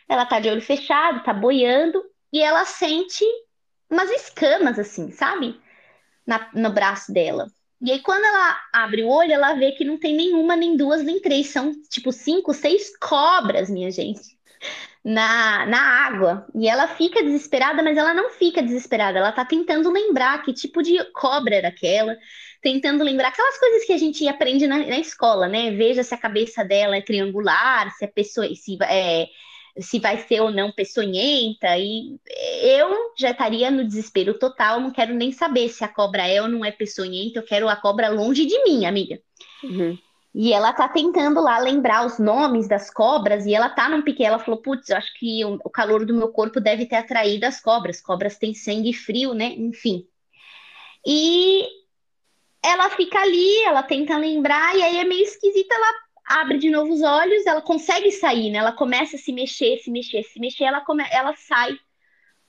Ela tá de olho fechado, tá boiando e ela sente umas escamas assim, sabe? Na, no braço dela. E aí, quando ela abre o olho, ela vê que não tem nenhuma, nem duas, nem três. São tipo cinco, seis cobras, minha gente, na, na água. E ela fica desesperada, mas ela não fica desesperada. Ela tá tentando lembrar que tipo de cobra era aquela tentando lembrar aquelas coisas que a gente aprende na, na escola, né? Veja se a cabeça dela é triangular, se a pessoa se, é, se vai ser ou não peçonhenta. E eu já estaria no desespero total, não quero nem saber se a cobra é ou não é peçonhenta, eu quero a cobra longe de mim, amiga. Uhum. E ela tá tentando lá lembrar os nomes das cobras, e ela tá num pique. Ela falou: Putz, eu acho que o, calor do meu corpo deve ter atraído as cobras. Cobras têm sangue frio, né? Enfim. E ela fica ali, ela tenta lembrar, e aí é meio esquisita, ela abre de novo os olhos, ela consegue sair, né? Ela começa a se mexer, se mexer, se mexer, ela, come... ela sai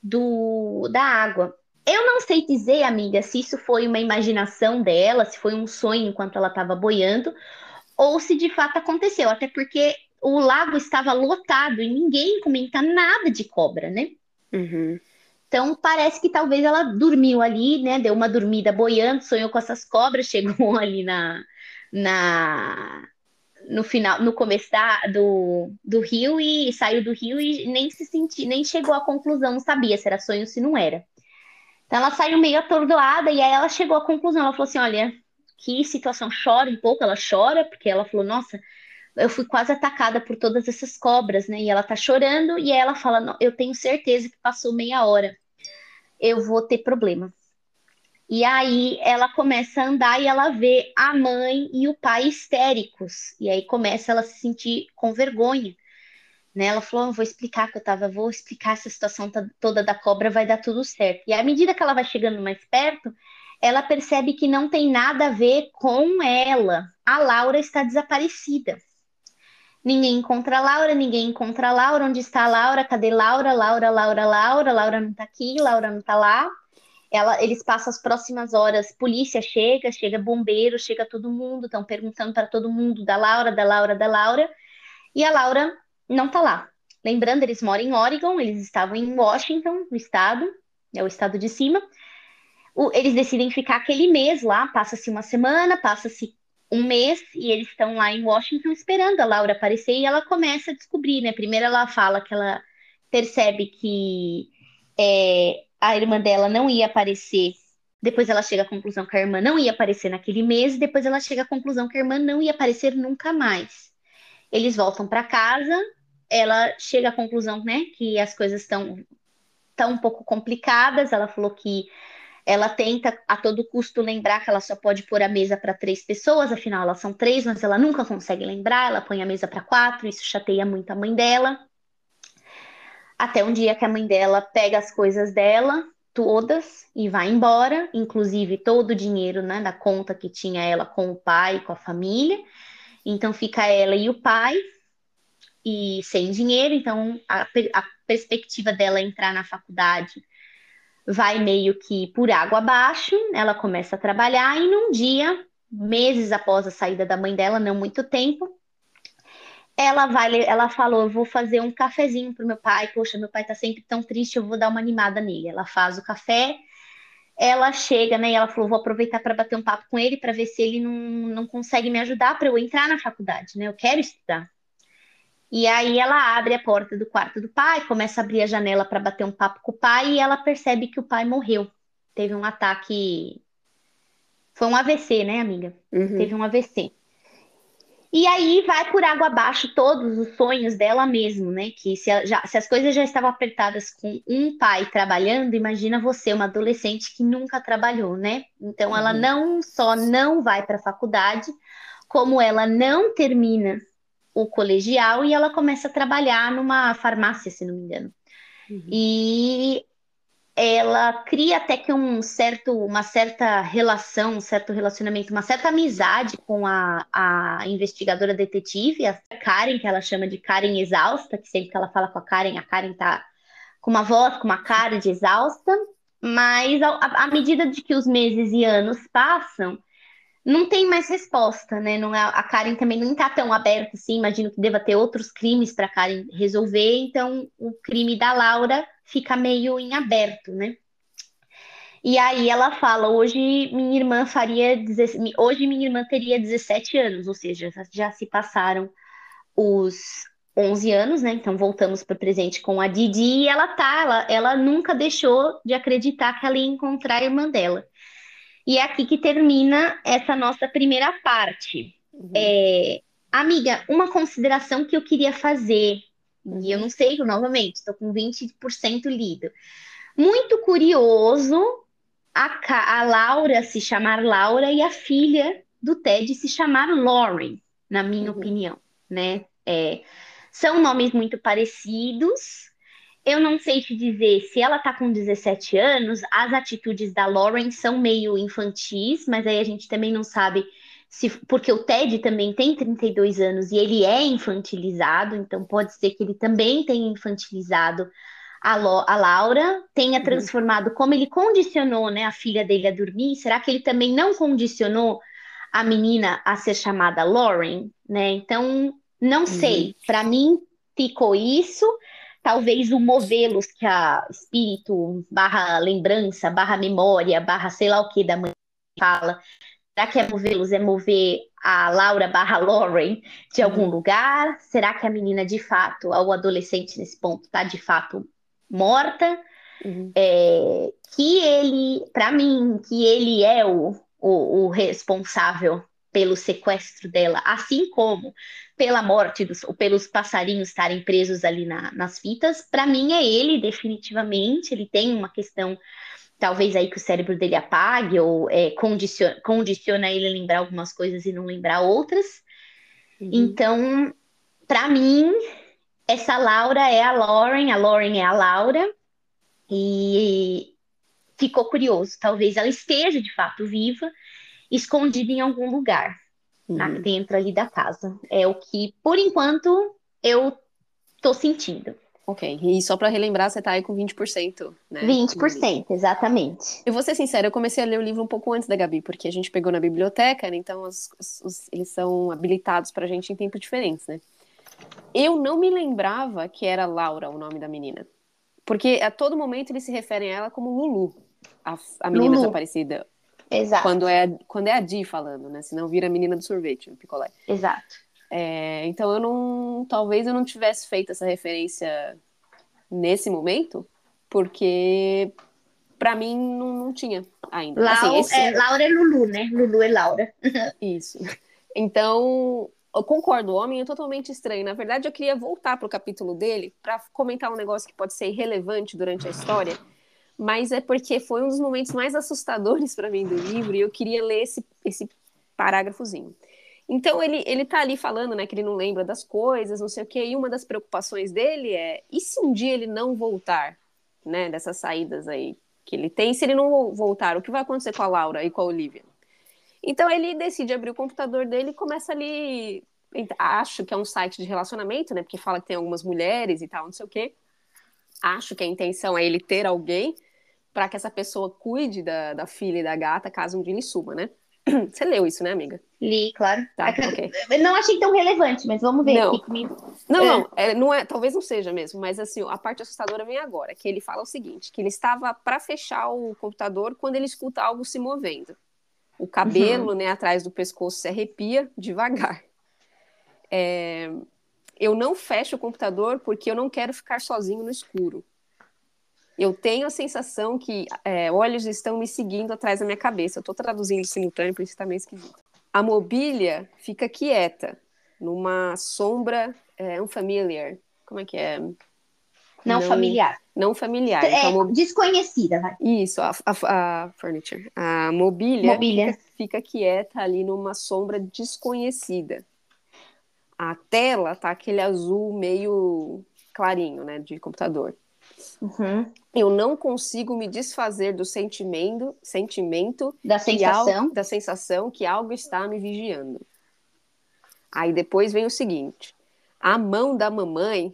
do da água. Eu não sei dizer, amiga, se isso foi uma imaginação dela, se foi um sonho enquanto ela estava boiando, ou se de fato aconteceu, até porque o lago estava lotado e ninguém comenta nada de cobra, né? Uhum. Então parece que talvez ela dormiu ali, né? Deu uma dormida boiando, sonhou com essas cobras, (laughs) chegou ali na, na no final, no começo da, do, do rio e saiu do rio e nem se sentiu, nem chegou à conclusão, não sabia se era sonho ou se não era. Então ela saiu meio atordoada e aí ela chegou à conclusão, ela falou assim, olha, que situação, chora um pouco, ela chora, porque ela falou, nossa, eu fui quase atacada por todas essas cobras, né? E ela tá chorando e ela fala, eu tenho certeza que passou meia hora eu vou ter problema. E aí ela começa a andar e ela vê a mãe e o pai histéricos. E aí começa ela se sentir com vergonha. Né? Ela falou: vou explicar que eu tava, vou explicar essa situação toda da cobra, vai dar tudo certo. E à medida que ela vai chegando mais perto, ela percebe que não tem nada a ver com ela. A Laura está desaparecida. Ninguém encontra a Laura, ninguém encontra a Laura. Onde está a Laura? Cadê Laura? Laura, Laura, Laura. Laura não tá aqui, Laura não tá lá. Ela, eles passam as próximas horas, polícia chega, chega bombeiro, chega todo mundo, estão perguntando para todo mundo da Laura, da Laura, da Laura. E a Laura não tá lá. Lembrando, eles moram em Oregon, eles estavam em Washington, no estado, é o estado de cima. Eles decidem ficar aquele mês lá, passa-se uma semana, passa-se um mês e eles estão lá em Washington esperando a Laura aparecer e ela começa a descobrir, né? Primeiro ela fala que ela percebe que é, a irmã dela não ia aparecer. Depois ela chega à conclusão que a irmã não ia aparecer naquele mês. Depois ela chega à conclusão que a irmã não ia aparecer nunca mais. Eles voltam para casa. Ela chega à conclusão, né, que as coisas estão tão um pouco complicadas. Ela falou que ela tenta a todo custo lembrar que ela só pode pôr a mesa para três pessoas, afinal elas são três, mas ela nunca consegue lembrar, ela põe a mesa para quatro, isso chateia muito a mãe dela. Até um dia que a mãe dela pega as coisas dela, todas, e vai embora, inclusive todo o dinheiro né, da conta que tinha ela com o pai, com a família. Então fica ela e o pai, e sem dinheiro, então a, a perspectiva dela entrar na faculdade vai meio que por água abaixo, ela começa a trabalhar e num dia, meses após a saída da mãe dela, não muito tempo, ela vai, ela falou, vou fazer um cafezinho pro meu pai, poxa, meu pai tá sempre tão triste, eu vou dar uma animada nele. Ela faz o café, ela chega, né, e ela falou, vou aproveitar para bater um papo com ele para ver se ele não, não consegue me ajudar para eu entrar na faculdade, né? Eu quero estudar. E aí ela abre a porta do quarto do pai, começa a abrir a janela para bater um papo com o pai e ela percebe que o pai morreu. Teve um ataque Foi um AVC, né, amiga? Uhum. Teve um AVC. E aí vai por água abaixo todos os sonhos dela mesmo, né? Que se, já, se as coisas já estavam apertadas com um pai trabalhando, imagina você, uma adolescente que nunca trabalhou, né? Então uhum. ela não só não vai para a faculdade, como ela não termina o colegial e ela começa a trabalhar numa farmácia, se não me engano. Uhum. E ela cria até que um certo, uma certa relação, um certo relacionamento, uma certa amizade com a, a investigadora detetive, a Karen, que ela chama de Karen exausta, que sempre que ela fala com a Karen, a Karen tá com uma voz, com uma cara de exausta, mas à medida de que os meses e anos passam, não tem mais resposta, né? Não é, a Karen também não está tão aberta assim, imagino que deva ter outros crimes para Karen resolver, então o crime da Laura fica meio em aberto, né? E aí ela fala, hoje minha irmã faria, hoje minha irmã teria 17 anos, ou seja, já se passaram os 11 anos, né? Então voltamos para o presente com a Didi e ela tá, ela, ela nunca deixou de acreditar que ela ia encontrar a irmã dela. E é aqui que termina essa nossa primeira parte. Uhum. É, amiga, uma consideração que eu queria fazer, uhum. e eu não sei, novamente, estou com 20% lido. Muito curioso a, a Laura se chamar Laura e a filha do Ted se chamar Lauren, na minha uhum. opinião, né? É, são nomes muito parecidos, eu não sei te dizer se ela tá com 17 anos, as atitudes da Lauren são meio infantis, mas aí a gente também não sabe se porque o Ted também tem 32 anos e ele é infantilizado, então pode ser que ele também tenha infantilizado a, a Laura, tenha uhum. transformado uhum. como ele condicionou, né, a filha dele a dormir, será que ele também não condicionou a menina a ser chamada Lauren, né? Então, não uhum. sei. Para mim ficou isso talvez o movê-los, que a espírito, barra lembrança, barra memória, barra sei lá o que da mãe fala. Será que é movê-los? É mover a Laura barra Lauren de algum uhum. lugar? Será que a menina de fato, o adolescente nesse ponto, está de fato morta? Uhum. É, que ele, para mim, que ele é o, o, o responsável pelo sequestro dela, assim como pela morte dos, ou pelos passarinhos estarem presos ali na, nas fitas, para mim é ele definitivamente. Ele tem uma questão, talvez aí que o cérebro dele apague ou é, condiciona, condiciona ele a lembrar algumas coisas e não lembrar outras. Uhum. Então, para mim, essa Laura é a Lauren, a Lauren é a Laura e ficou curioso. Talvez ela esteja de fato viva, escondida em algum lugar uhum. dentro ali da casa. É o que, por enquanto, eu tô sentindo. Ok, e só para relembrar, você tá aí com 20%, né? 20%, exatamente. Eu vou ser sincera, eu comecei a ler o livro um pouco antes da Gabi, porque a gente pegou na biblioteca, né? então os, os, eles são habilitados pra gente em tempos diferentes, né? Eu não me lembrava que era Laura o nome da menina. Porque a todo momento eles se referem a ela como Lulu, a, a menina Lulu. desaparecida. Exato. Quando é, quando é a Di falando, né? Senão vira a menina do sorvete, o picolé. Exato. É, então eu não. Talvez eu não tivesse feito essa referência nesse momento, porque para mim não, não, tinha ainda. Lau, assim, esse... é, Laura é Lulu, né? Lulu é Laura. (laughs) Isso. Então, eu concordo, o homem é totalmente estranho. Na verdade, eu queria voltar pro capítulo dele para comentar um negócio que pode ser irrelevante durante a história mas é porque foi um dos momentos mais assustadores para mim do livro e eu queria ler esse, esse parágrafozinho. Então ele, ele tá ali falando, né, que ele não lembra das coisas, não sei o quê, e uma das preocupações dele é, e se um dia ele não voltar, né, dessas saídas aí que ele tem, se ele não voltar, o que vai acontecer com a Laura e com a Olivia? Então ele decide abrir o computador dele e começa ali, acho que é um site de relacionamento, né, porque fala que tem algumas mulheres e tal, não sei o quê. Acho que a intenção é ele ter alguém, para que essa pessoa cuide da, da filha e da gata caso um dia ele suma, né? (clears throat) Você leu isso, né, amiga? Li, claro. Tá, okay. Não achei tão relevante, mas vamos ver não. aqui comigo. Não, não, é, não é, talvez não seja mesmo, mas assim, a parte assustadora vem agora, que ele fala o seguinte, que ele estava para fechar o computador quando ele escuta algo se movendo. O cabelo, uhum. né, atrás do pescoço se arrepia devagar. É, eu não fecho o computador porque eu não quero ficar sozinho no escuro. Eu tenho a sensação que é, olhos estão me seguindo atrás da minha cabeça. Eu estou traduzindo simultâneo, por isso está meio esquisito. A mobília fica quieta, numa sombra é, unfamiliar. Como é que é? Não, não familiar. Não familiar. É, então, desconhecida, vai. Isso, a, a, a, furniture. A mobília, mobília. Fica, fica quieta ali numa sombra desconhecida. A tela tá aquele azul meio clarinho, né, de computador. Uhum. Eu não consigo me desfazer do sentimento, sentimento da sensação, algo, da sensação que algo está me vigiando. Aí depois vem o seguinte: a mão da mamãe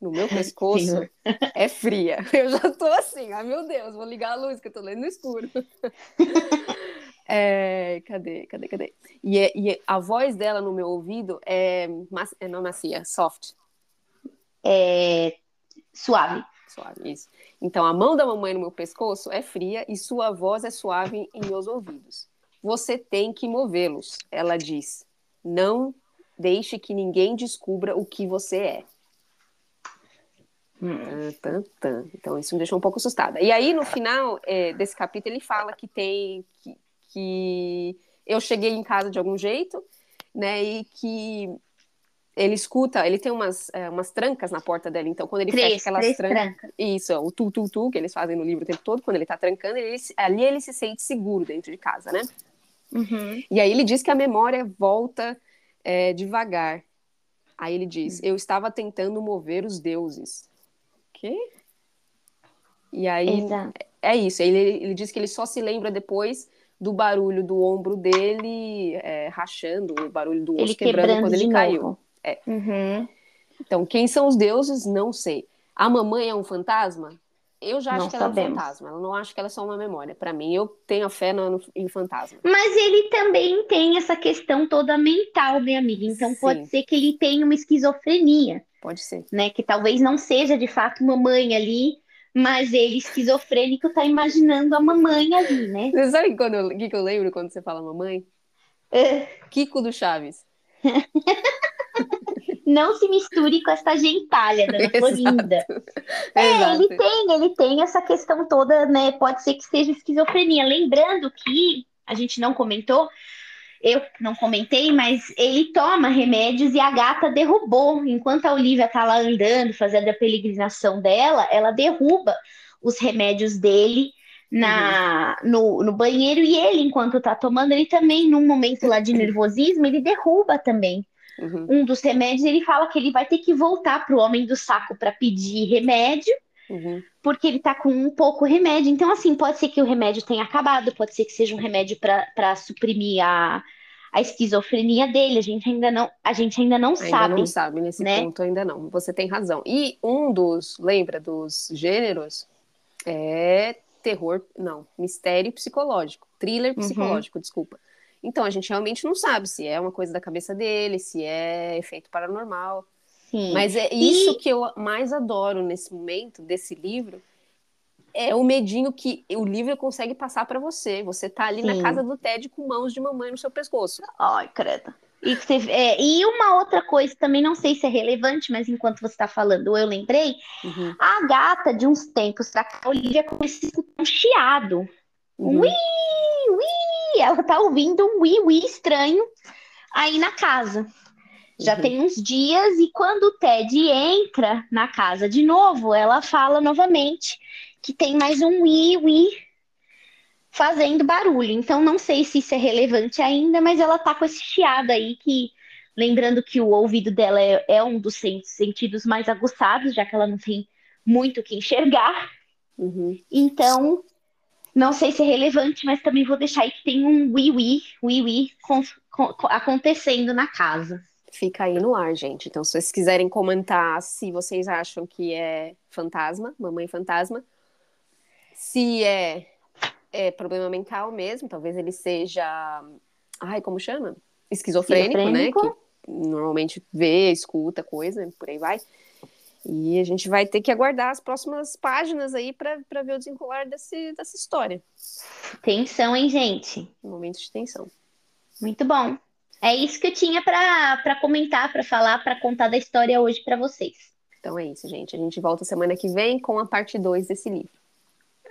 no meu (laughs) pescoço (laughs) é fria. (laughs) Eu já tô assim, ai meu Deus, vou ligar a luz que eu tô lendo no escuro. É, cadê, cadê, cadê? E, é, e, a voz dela no meu ouvido é, é não macia, soft. É suave. Suave, isso. Então, a mão da mamãe no meu pescoço é fria e sua voz é suave em meus ouvidos. Você tem que movê-los, ela diz. Não deixe que ninguém descubra o que você é. Hum. Então, isso me deixou um pouco assustada. E aí, no final é, desse capítulo, ele fala que tem. Que, que eu cheguei em casa de algum jeito, né? E que ele escuta, ele tem umas, é, umas trancas na porta dela, então quando ele três, fecha aquelas trancas, tranca. isso, o tu, tu, tu, que eles fazem no livro o tempo todo, quando ele tá trancando, ele, ali ele se sente seguro dentro de casa, né? Uhum. E aí ele diz que a memória volta é, devagar. Aí ele diz, eu estava tentando mover os deuses. Quê? E aí, Exato. é isso, ele, ele diz que ele só se lembra depois do barulho do ombro dele é, rachando, o barulho do osso quebrando, quebrando quando ele novo. caiu. É. Uhum. Então, quem são os deuses? Não sei. A mamãe é um fantasma? Eu já acho Não que ela sabemos. é um fantasma. Eu não acho que ela é só uma memória. Para mim, eu tenho a fé no, em fantasma. Mas ele também tem essa questão toda mental, né, amiga? Então Sim. pode ser que ele tenha uma esquizofrenia, Pode ser. né? Que talvez não seja de fato mamãe ali, mas ele esquizofrênico tá imaginando a mamãe ali, né? Você sabe quando eu- o que, que eu lembro quando você fala mamãe? É. Kiko do Chaves. (laughs) Não se misture com essa gentalha, (laughs) dona Florinda. É, Exato. ele tem, ele tem essa questão toda, né? Pode ser que seja esquizofrenia. Lembrando que a gente não comentou, eu não comentei, mas ele toma remédios e a gata derrubou. Enquanto a Olivia tá lá andando, fazendo a peregrinação dela, ela derruba os remédios dele na, no, no banheiro e ele, enquanto tá tomando, ele também, num momento lá de nervosismo, ele derruba também Uhum, um dos remédios. Ele fala que ele vai ter que voltar pro homem do saco para pedir remédio uhum. porque ele tá com um pouco remédio. Então, assim, pode ser que o remédio tenha acabado, pode ser que seja um remédio para suprimir a, a esquizofrenia dele. A gente ainda não, a gente ainda não Ainda sabe. não sabe, nesse né? ponto ainda não. Você tem razão. E um dos, lembra, dos gêneros é terror, não, mistério psicológico, thriller Uhum. psicológico, desculpa. Então a gente realmente não sabe se é uma coisa da cabeça dele, se é efeito paranormal. Sim. Mas é isso que eu mais adoro nesse momento desse livro. É o medinho que o livro consegue passar para você. Você tá ali na Sim. casa do Ted com mãos de mamãe no seu pescoço. Ai, credo. E, você- é, e uma outra coisa, também não sei se é relevante, mas enquanto você está falando, eu lembrei, Uhum, a gata de uns tempos pra cá, a Olivia começa a escutar um chiado. uhum. Ui, ui, ela tá ouvindo um ui, ui estranho aí na casa. Já Uhum. tem uns dias, e quando o Ted entra na casa de novo, ela fala novamente que tem mais um ui, ui fazendo barulho. Então, não sei se isso é relevante ainda, mas ela tá com esse chiado aí que, lembrando que o ouvido dela é, é um dos sen- sentidos mais aguçados, já que ela não tem muito o que enxergar. Uhum. Então, não sei se é relevante, mas também vou deixar aí que tem um com- com- acontecendo na casa. Fica aí no ar, gente. Então, se vocês quiserem comentar se vocês acham que é fantasma, mamãe fantasma, se é, é problema mental mesmo, talvez ele seja. Ai, como chama? Esquizofrênico, Esquizofrênico. né? Que normalmente vê, escuta coisa, por aí vai. E a gente vai ter que aguardar as próximas páginas aí para ver o desenrolar desse, dessa história. Tensão, hein, gente? Momentos de tensão. Muito bom. É isso que eu tinha para para comentar, para falar, para contar da história hoje para vocês. Então é isso, gente. A gente volta semana que vem com a parte 2 desse livro.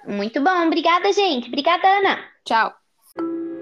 Muito bom. Obrigada, gente. Obrigada, Ana. Tchau.